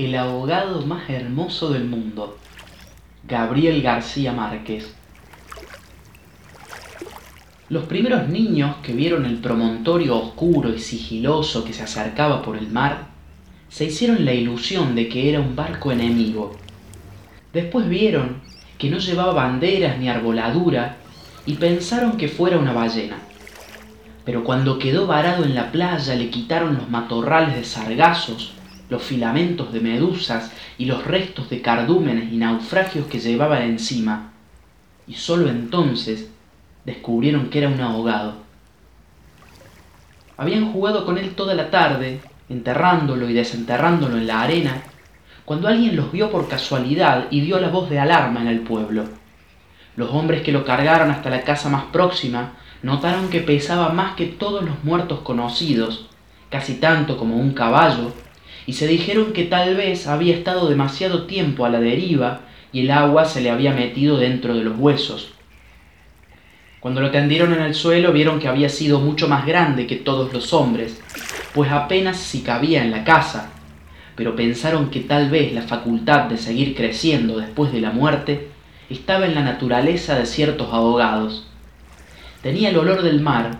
El abogado más hermoso del mundo, Gabriel García Márquez. Los primeros niños que vieron el promontorio oscuro y sigiloso que se acercaba por el mar, se hicieron la ilusión de que era un barco enemigo. Después vieron que no llevaba banderas ni arboladura y pensaron que fuera una ballena. Pero cuando quedó varado en la playa le quitaron los matorrales de sargazos los filamentos de medusas y los restos de cardúmenes y naufragios que llevaba encima, y sólo entonces descubrieron que era un ahogado. Habían jugado con él toda la tarde, enterrándolo y desenterrándolo en la arena, cuando alguien los vio por casualidad y dio la voz de alarma en el pueblo. Los hombres que lo cargaron hasta la casa más próxima notaron que pesaba más que todos los muertos conocidos, casi tanto como un caballo, y se dijeron que tal vez había estado demasiado tiempo a la deriva y el agua se le había metido dentro de los huesos. Cuando lo tendieron en el suelo vieron que había sido mucho más grande que todos los hombres, pues apenas si cabía en la casa, pero pensaron que tal vez la facultad de seguir creciendo después de la muerte estaba en la naturaleza de ciertos ahogados. Tenía el olor del mar,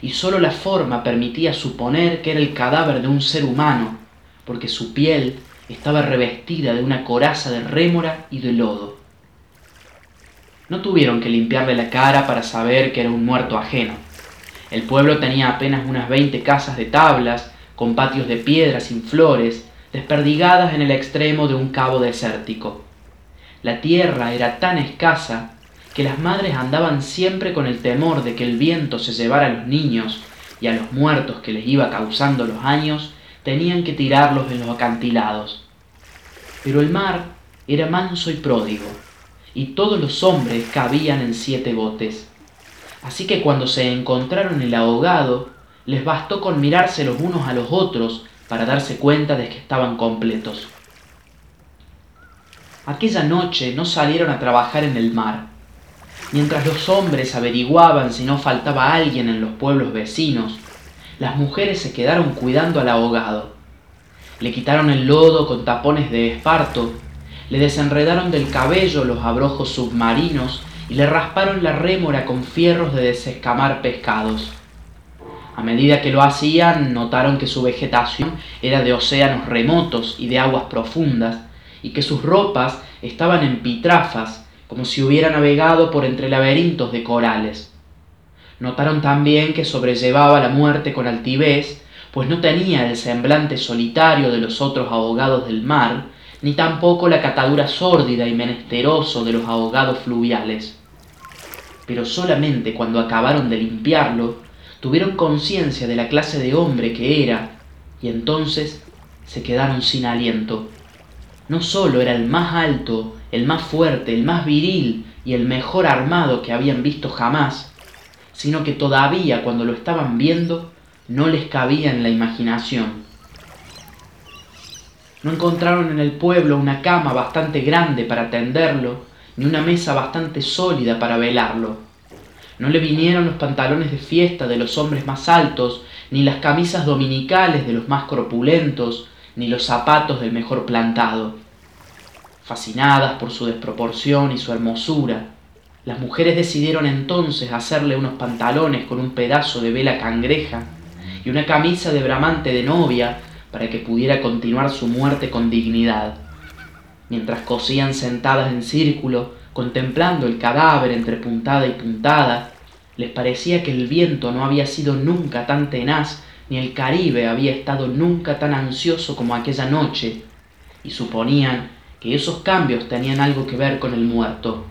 y sólo la forma permitía suponer que era el cadáver de un ser humano, porque su piel estaba revestida de una coraza de rémora y de lodo. No tuvieron que limpiarle la cara para saber que era un muerto ajeno. El pueblo tenía apenas unas veinte casas de tablas, con patios de piedra sin flores, desperdigadas en el extremo de un cabo desértico. La tierra era tan escasa que las madres andaban siempre con el temor de que el viento se llevara a los niños y a los muertos que les iba causando los años tenían que tirarlos en los acantilados. Pero el mar era manso y pródigo, y todos los hombres cabían en siete botes. Así que cuando se encontraron el ahogado, les bastó con mirarse los unos a los otros para darse cuenta de que estaban completos. Aquella noche no salieron a trabajar en el mar. Mientras los hombres averiguaban si no faltaba alguien en los pueblos vecinos, las mujeres se quedaron cuidando al ahogado. Le quitaron el lodo con tapones de esparto, le desenredaron del cabello los abrojos submarinos y le rasparon la rémora con fierros de desescamar pescados. A medida que lo hacían, notaron que su vegetación era de océanos remotos y de aguas profundas, y que sus ropas estaban en pitrafas, como si hubiera navegado por entre laberintos de corales. Notaron también que sobrellevaba la muerte con altivez, pues no tenía el semblante solitario de los otros ahogados del mar, ni tampoco la catadura sórdida y menesteroso de los ahogados fluviales. Pero solamente cuando acabaron de limpiarlo, tuvieron conciencia de la clase de hombre que era, y entonces se quedaron sin aliento. No sólo era el más alto, el más fuerte, el más viril y el mejor armado que habían visto jamás, sino que todavía cuando lo estaban viendo no les cabía en la imaginación. No encontraron en el pueblo una cama bastante grande para tenderlo, ni una mesa bastante sólida para velarlo. No le vinieron los pantalones de fiesta de los hombres más altos, ni las camisas dominicales de los más corpulentos, ni los zapatos del mejor plantado. Fascinadas por su desproporción y su hermosura, las mujeres decidieron entonces hacerle unos pantalones con un pedazo de vela cangreja y una camisa de bramante de novia para que pudiera continuar su muerte con dignidad. Mientras cosían sentadas en círculo, contemplando el cadáver entre puntada y puntada, les parecía que el viento no había sido nunca tan tenaz, ni el Caribe había estado nunca tan ansioso como aquella noche, y suponían que esos cambios tenían algo que ver con el muerto.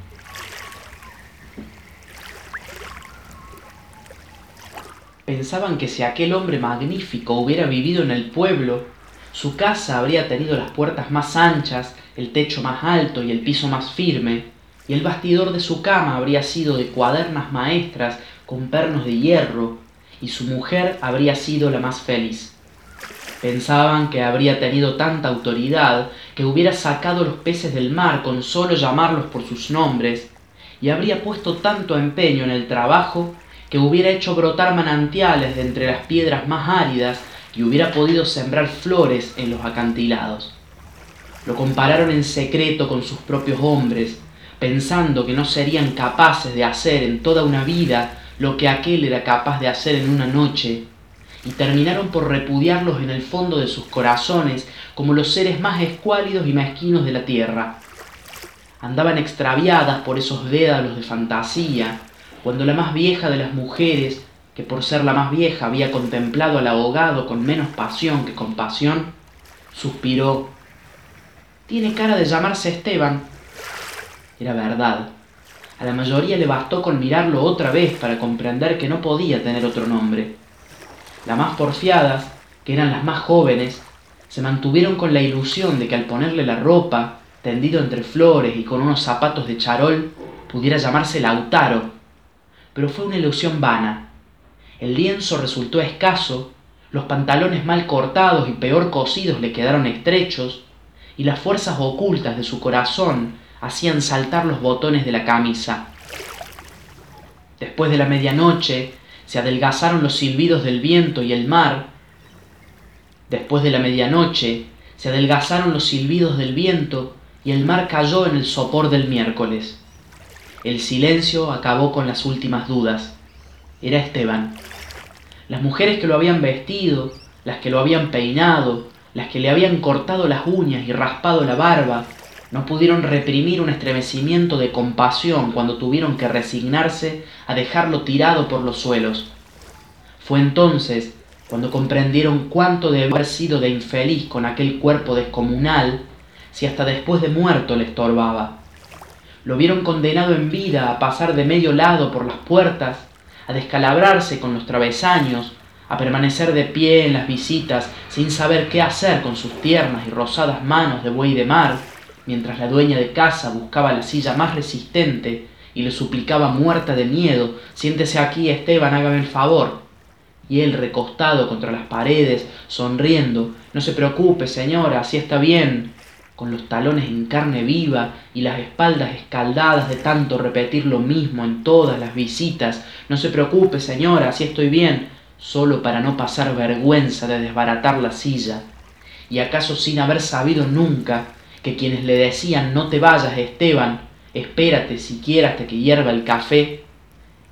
Pensaban que si aquel hombre magnífico hubiera vivido en el pueblo, su casa habría tenido las puertas más anchas, el techo más alto y el piso más firme, y el bastidor de su cama habría sido de cuadernas maestras con pernos de hierro, y su mujer habría sido la más feliz. Pensaban que habría tenido tanta autoridad que hubiera sacado los peces del mar con solo llamarlos por sus nombres, y habría puesto tanto empeño en el trabajo que hubiera hecho brotar manantiales de entre las piedras más áridas y hubiera podido sembrar flores en los acantilados. Lo compararon en secreto con sus propios hombres, pensando que no serían capaces de hacer en toda una vida lo que aquel era capaz de hacer en una noche, y terminaron por repudiarlos en el fondo de sus corazones como los seres más escuálidos y mezquinos de la tierra. Andaban extraviadas por esos dédalos de fantasía, cuando la más vieja de las mujeres, que por ser la más vieja había contemplado al ahogado con menos pasión que compasión, suspiró. Tiene cara de llamarse Esteban. Era verdad. A la mayoría le bastó con mirarlo otra vez para comprender que no podía tener otro nombre. Las más porfiadas, que eran las más jóvenes, se mantuvieron con la ilusión de que al ponerle la ropa, tendido entre flores y con unos zapatos de charol, pudiera llamarse Lautaro. Pero fue una ilusión vana. El lienzo resultó escaso, los pantalones mal cortados y peor cosidos le quedaron estrechos, y las fuerzas ocultas de su corazón hacían saltar los botones de la camisa. Después de la medianoche, se adelgazaron los silbidos del viento y el mar. Después de la medianoche, se adelgazaron los silbidos del viento y el mar cayó en el sopor del miércoles. El silencio acabó con las últimas dudas. Era Esteban. Las mujeres que lo habían vestido, las que lo habían peinado, las que le habían cortado las uñas y raspado la barba, no pudieron reprimir un estremecimiento de compasión cuando tuvieron que resignarse a dejarlo tirado por los suelos. Fue entonces cuando comprendieron cuánto debe haber sido de infeliz con aquel cuerpo descomunal si hasta después de muerto le estorbaba. Lo vieron condenado en vida a pasar de medio lado por las puertas, a descalabrarse con los travesaños, a permanecer de pie en las visitas sin saber qué hacer con sus tiernas y rosadas manos de buey de mar, mientras la dueña de casa buscaba la silla más resistente y le suplicaba muerta de miedo, siéntese aquí, Esteban, hágame el favor. Y él recostado contra las paredes, sonriendo, no se preocupe, señora, así está bien, con los talones en carne viva y las espaldas escaldadas de tanto repetir lo mismo en todas las visitas. No se preocupe, señora, así estoy bien, solo para no pasar vergüenza de desbaratar la silla. Y acaso sin haber sabido nunca que quienes le decían no te vayas, Esteban, espérate siquiera hasta que hierva el café,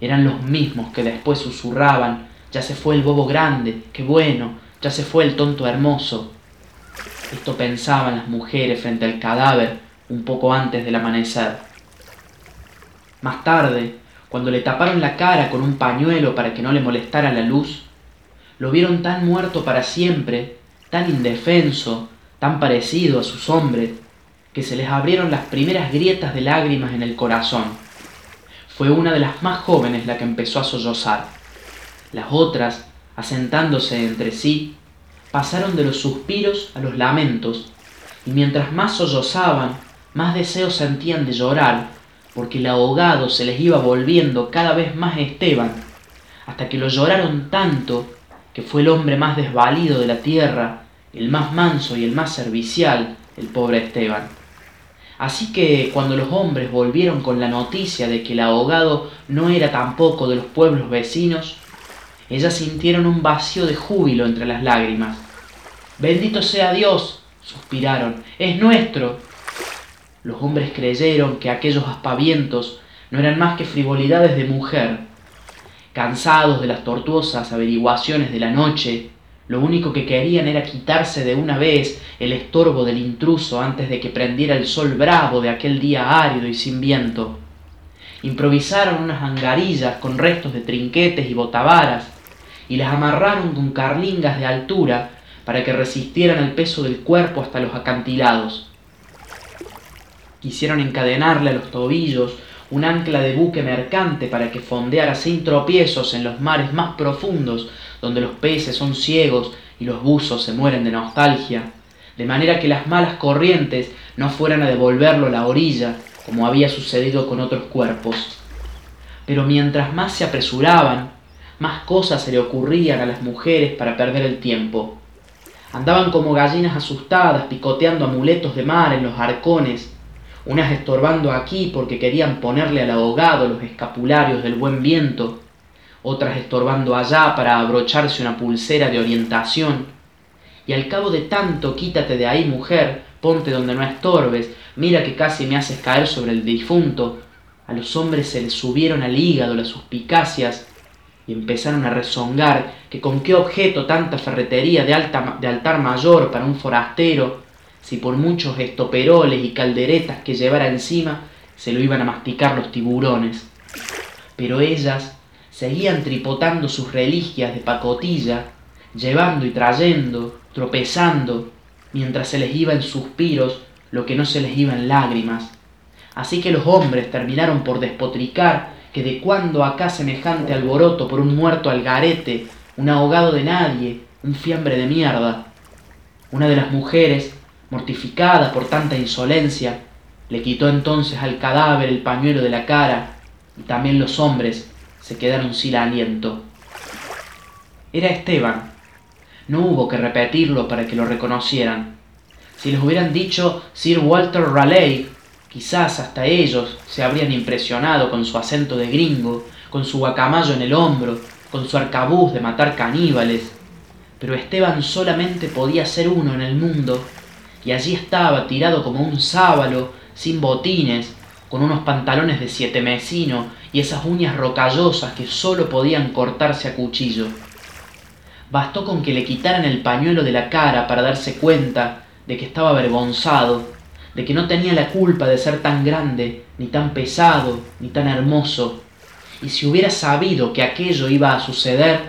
eran los mismos que después susurraban, ya se fue el bobo grande, qué bueno, ya se fue el tonto hermoso. Esto pensaban las mujeres frente al cadáver un poco antes del amanecer. Más tarde, cuando le taparon la cara con un pañuelo para que no le molestara la luz, lo vieron tan muerto para siempre, tan indefenso, tan parecido a sus hombres, que se les abrieron las primeras grietas de lágrimas en el corazón. Fue una de las más jóvenes la que empezó a sollozar. Las otras, asentándose entre sí, pasaron de los suspiros a los lamentos, y mientras más sollozaban, más deseos sentían de llorar, porque el ahogado se les iba volviendo cada vez más Esteban, hasta que lo lloraron tanto que fue el hombre más desvalido de la tierra el más manso y el más servicial, el pobre Esteban. Así que cuando los hombres volvieron con la noticia de que el ahogado no era tampoco de los pueblos vecinos, ellas sintieron un vacío de júbilo entre las lágrimas. Bendito sea Dios, suspiraron, es nuestro. Los hombres creyeron que aquellos aspavientos no eran más que frivolidades de mujer. Cansados de las tortuosas averiguaciones de la noche, lo único que querían era quitarse de una vez el estorbo del intruso antes de que prendiera el sol bravo de aquel día árido y sin viento. Improvisaron unas angarillas con restos de trinquetes y botavaras y las amarraron con carlingas de altura para que resistieran el peso del cuerpo hasta los acantilados. Quisieron encadenarle a los tobillos un ancla de buque mercante para que fondeara sin tropiezos en los mares más profundos donde los peces son ciegos y los buzos se mueren de nostalgia, de manera que las malas corrientes no fueran a devolverlo a la orilla, como había sucedido con otros cuerpos. Pero mientras más se apresuraban, más cosas se le ocurrían a las mujeres para perder el tiempo. Andaban como gallinas asustadas, picoteando amuletos de mar en los arcones, unas estorbando aquí porque querían ponerle al ahogado los escapularios del buen viento, otras estorbando allá para abrocharse una pulsera de orientación. Y al cabo de tanto quítate de ahí, mujer, ponte donde no estorbes, mira que casi me haces caer sobre el difunto. A los hombres se les subieron al hígado las suspicacias y empezaron a rezongar que con qué objeto tanta ferretería de, de altar mayor para un forastero, si por muchos estoperoles y calderetas que llevara encima se lo iban a masticar los tiburones. Pero ellas seguían tripotando sus reliquias de pacotilla, llevando y trayendo, tropezando, mientras se les iba en suspiros lo que no se les iba en lágrimas. Así que los hombres terminaron por despotricar que de cuando acá semejante alboroto por un muerto al garete, un ahogado de nadie, un fiambre de mierda. Una de las mujeres, mortificada por tanta insolencia, le quitó entonces al cadáver el pañuelo de la cara, y también los hombres se quedaron sin aliento. Era Esteban. No hubo que repetirlo para que lo reconocieran. Si les hubieran dicho Sir Walter Raleigh, Quizás hasta ellos se habrían impresionado con su acento de gringo, con su guacamayo en el hombro, con su arcabuz de matar caníbales. Pero Esteban solamente podía ser uno en el mundo, y allí estaba tirado como un sábalo, sin botines, con unos pantalones de siete mesino y esas uñas rocallosas que sólo podían cortarse a cuchillo. Bastó con que le quitaran el pañuelo de la cara para darse cuenta de que estaba avergonzado de que no tenía la culpa de ser tan grande, ni tan pesado, ni tan hermoso, y si hubiera sabido que aquello iba a suceder,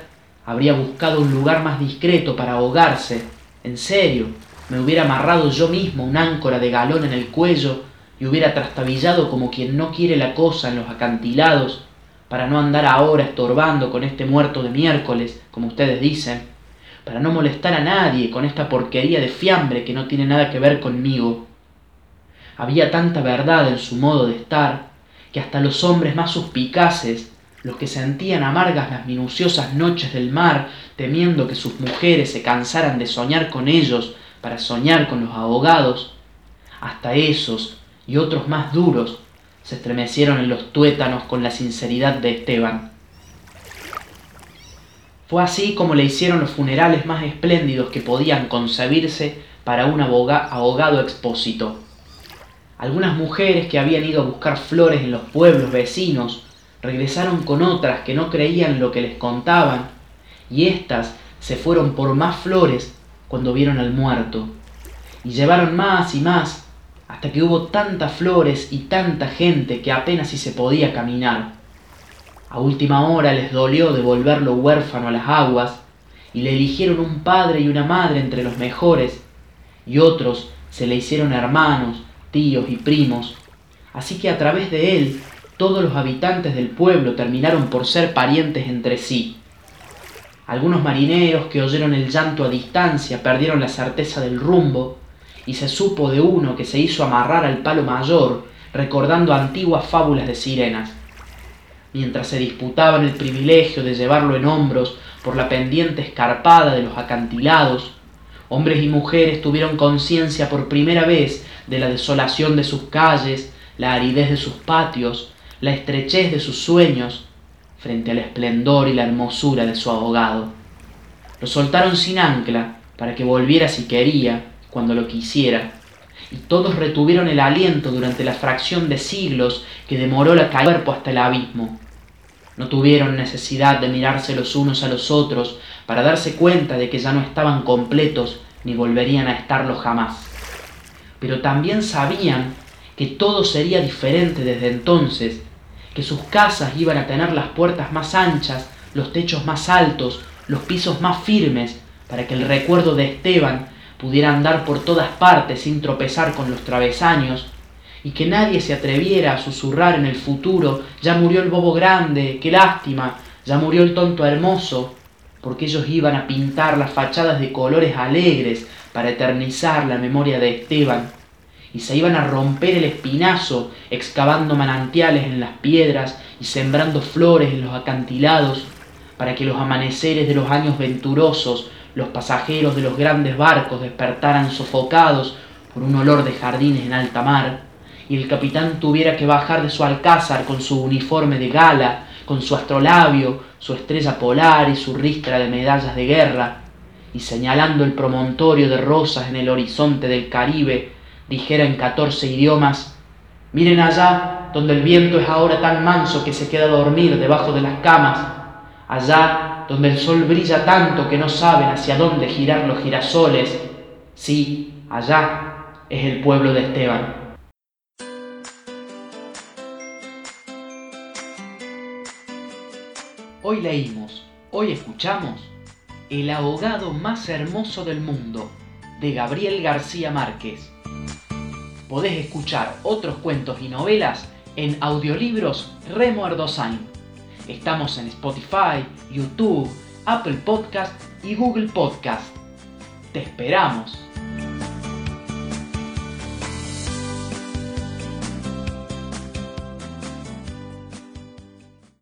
habría buscado un lugar más discreto para ahogarse. En serio, me hubiera amarrado yo mismo un áncora de galón en el cuello y hubiera trastabillado como quien no quiere la cosa en los acantilados, para no andar ahora estorbando con este muerto de miércoles, como ustedes dicen, para no molestar a nadie con esta porquería de fiambre que no tiene nada que ver conmigo. Había tanta verdad en su modo de estar, que hasta los hombres más suspicaces, los que sentían amargas las minuciosas noches del mar, temiendo que sus mujeres se cansaran de soñar con ellos para soñar con los ahogados, hasta esos y otros más duros se estremecieron en los tuétanos con la sinceridad de Esteban. Fue así como le hicieron los funerales más espléndidos que podían concebirse para un ahogado expósito algunas mujeres que habían ido a buscar flores en los pueblos vecinos regresaron con otras que no creían lo que les contaban, y éstas se fueron por más flores cuando vieron al muerto, y llevaron más y más, hasta que hubo tantas flores y tanta gente que apenas si se podía caminar. A última hora les dolió devolverlo huérfano a las aguas, y le eligieron un padre y una madre entre los mejores, y otros se le hicieron hermanos, tíos y primos, así que a través de él todos los habitantes del pueblo terminaron por ser parientes entre sí. Algunos marineros que oyeron el llanto a distancia perdieron la certeza del rumbo, y se supo de uno que se hizo amarrar al palo mayor, recordando antiguas fábulas de sirenas. Mientras se disputaban el privilegio de llevarlo en hombros por la pendiente escarpada de los acantilados, hombres y mujeres tuvieron conciencia por primera vez de la desolación de sus calles, la aridez de sus patios, la estrechez de sus sueños, frente al esplendor y la hermosura de su abogado. Lo soltaron sin ancla para que volviera si quería, cuando lo quisiera, y todos retuvieron el aliento durante la fracción de siglos que demoró la cuerpo hasta el abismo. No tuvieron necesidad de mirarse los unos a los otros para darse cuenta de que ya no estaban completos ni volverían a estarlo jamás. Pero también sabían que todo sería diferente desde entonces, que sus casas iban a tener las puertas más anchas, los techos más altos, los pisos más firmes, para que el recuerdo de Esteban pudiera andar por todas partes sin tropezar con los travesaños, y que nadie se atreviera a susurrar en el futuro, ya murió el bobo grande, qué lástima, ya murió el tonto hermoso, porque ellos iban a pintar las fachadas de colores alegres para eternizar la memoria de Esteban, y se iban a romper el espinazo excavando manantiales en las piedras y sembrando flores en los acantilados, para que los amaneceres de los años venturosos, los pasajeros de los grandes barcos despertaran sofocados por un olor de jardines en alta mar, y el capitán tuviera que bajar de su alcázar con su uniforme de gala, con su astrolabio, su estrella polar y su ristra de medallas de guerra, y señalando el promontorio de rosas en el horizonte del Caribe, dijera en catorce idiomas, miren allá donde el viento es ahora tan manso que se queda a dormir debajo de las camas, allá donde el sol brilla tanto que no saben hacia dónde girar los girasoles, sí, allá es el pueblo de Esteban. Hoy leímos, hoy escuchamos El abogado más hermoso del mundo, de Gabriel García Márquez. Podés escuchar otros cuentos y novelas en audiolibros Remo Erdosain. Estamos en Spotify, YouTube, Apple Podcast y Google Podcast. ¡Te esperamos!